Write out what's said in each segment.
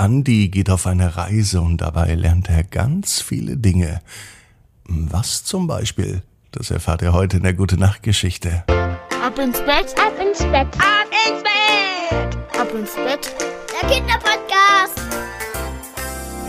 Andy geht auf eine Reise und dabei lernt er ganz viele Dinge. Was zum Beispiel? Das erfahrt ihr heute in der Gute Nacht Geschichte. Ab ins Bett, ab ins Bett, ab ins Bett, ab ins Bett. Der Kinderpodcast.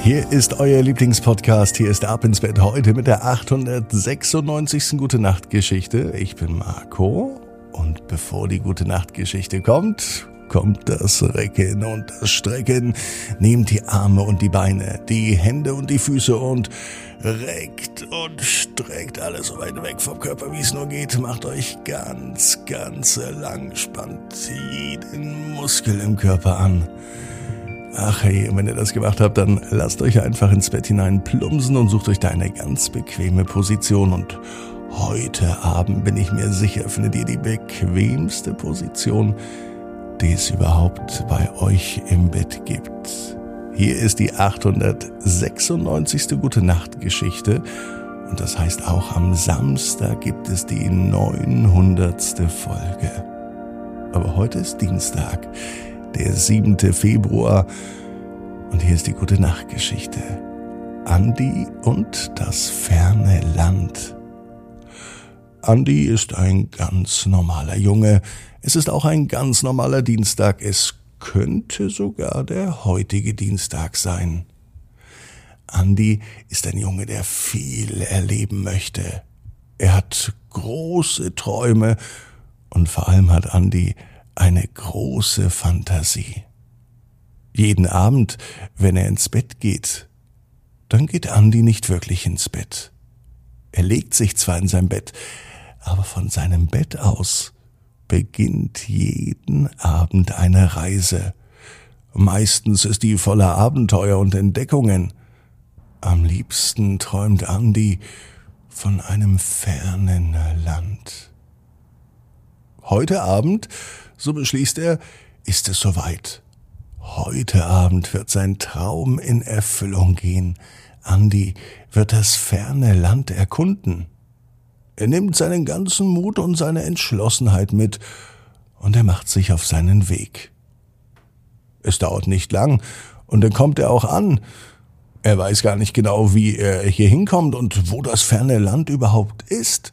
Hier ist euer Lieblingspodcast. Hier ist Ab ins Bett heute mit der 896. Gute Nacht Geschichte. Ich bin Marco und bevor die Gute Nacht Geschichte kommt, kommt das Recken und das Strecken. Nehmt die Arme und die Beine, die Hände und die Füße und reckt und streckt alles so weit weg vom Körper, wie es nur geht. Macht euch ganz, ganz lang, spannt jeden Muskel im Körper an. Ach hey, wenn ihr das gemacht habt, dann lasst euch einfach ins Bett hinein plumpsen und sucht euch da eine ganz bequeme Position und heute Abend bin ich mir sicher, findet ihr die bequemste Position, die es überhaupt bei euch im Bett gibt. Hier ist die 896. Gute Nacht Geschichte und das heißt auch am Samstag gibt es die 900. Folge. Aber heute ist Dienstag, der 7. Februar und hier ist die Gute Nacht Geschichte. Andi und das ferne Land. Andi ist ein ganz normaler Junge, es ist auch ein ganz normaler Dienstag. Es könnte sogar der heutige Dienstag sein. Andi ist ein Junge, der viel erleben möchte. Er hat große Träume und vor allem hat Andi eine große Fantasie. Jeden Abend, wenn er ins Bett geht, dann geht Andi nicht wirklich ins Bett. Er legt sich zwar in sein Bett, aber von seinem Bett aus beginnt jeden Abend eine Reise. Meistens ist die voller Abenteuer und Entdeckungen. Am liebsten träumt Andy von einem fernen Land. Heute Abend, so beschließt er, ist es soweit. Heute Abend wird sein Traum in Erfüllung gehen. Andy wird das ferne Land erkunden. Er nimmt seinen ganzen Mut und seine Entschlossenheit mit und er macht sich auf seinen Weg. Es dauert nicht lang und dann kommt er auch an. Er weiß gar nicht genau, wie er hier hinkommt und wo das ferne Land überhaupt ist.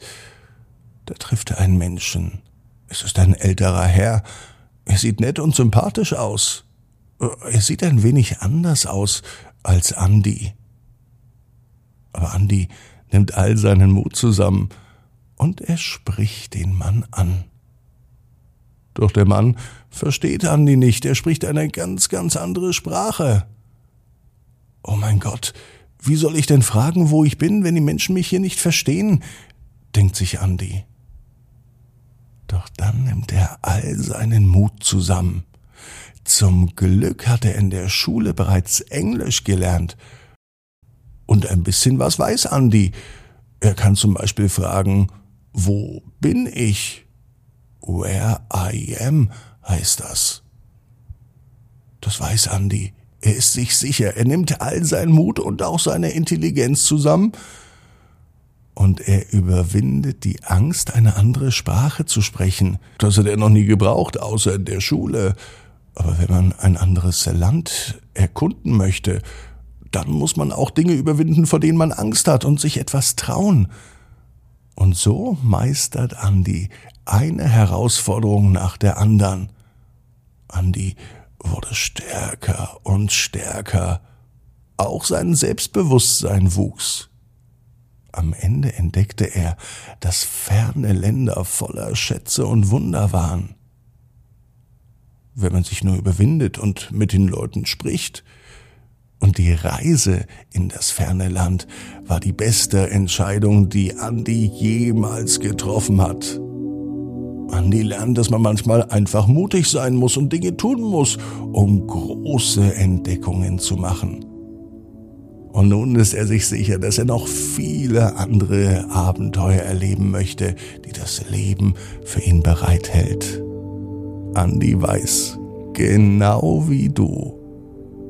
Da trifft er einen Menschen. Es ist ein älterer Herr. Er sieht nett und sympathisch aus. Er sieht ein wenig anders aus als Andy. Aber Andy nimmt all seinen Mut zusammen und er spricht den Mann an. Doch der Mann versteht Andi nicht, er spricht eine ganz, ganz andere Sprache. Oh mein Gott, wie soll ich denn fragen, wo ich bin, wenn die Menschen mich hier nicht verstehen? denkt sich Andi. Doch dann nimmt er all seinen Mut zusammen. Zum Glück hat er in der Schule bereits Englisch gelernt. Und ein bisschen was weiß Andi. Er kann zum Beispiel fragen, wo bin ich? Where I am heißt das. Das weiß Andy. Er ist sich sicher. Er nimmt all seinen Mut und auch seine Intelligenz zusammen und er überwindet die Angst, eine andere Sprache zu sprechen. Das hat er noch nie gebraucht, außer in der Schule. Aber wenn man ein anderes Land erkunden möchte, dann muss man auch Dinge überwinden, vor denen man Angst hat und sich etwas trauen. Und so meistert Andi eine Herausforderung nach der anderen. Andi wurde stärker und stärker. Auch sein Selbstbewusstsein wuchs. Am Ende entdeckte er, dass ferne Länder voller Schätze und Wunder waren. Wenn man sich nur überwindet und mit den Leuten spricht, und die Reise in das ferne Land war die beste Entscheidung, die Andy jemals getroffen hat. Andy lernt, dass man manchmal einfach mutig sein muss und Dinge tun muss, um große Entdeckungen zu machen. Und nun ist er sich sicher, dass er noch viele andere Abenteuer erleben möchte, die das Leben für ihn bereithält. Andy weiß, genau wie du,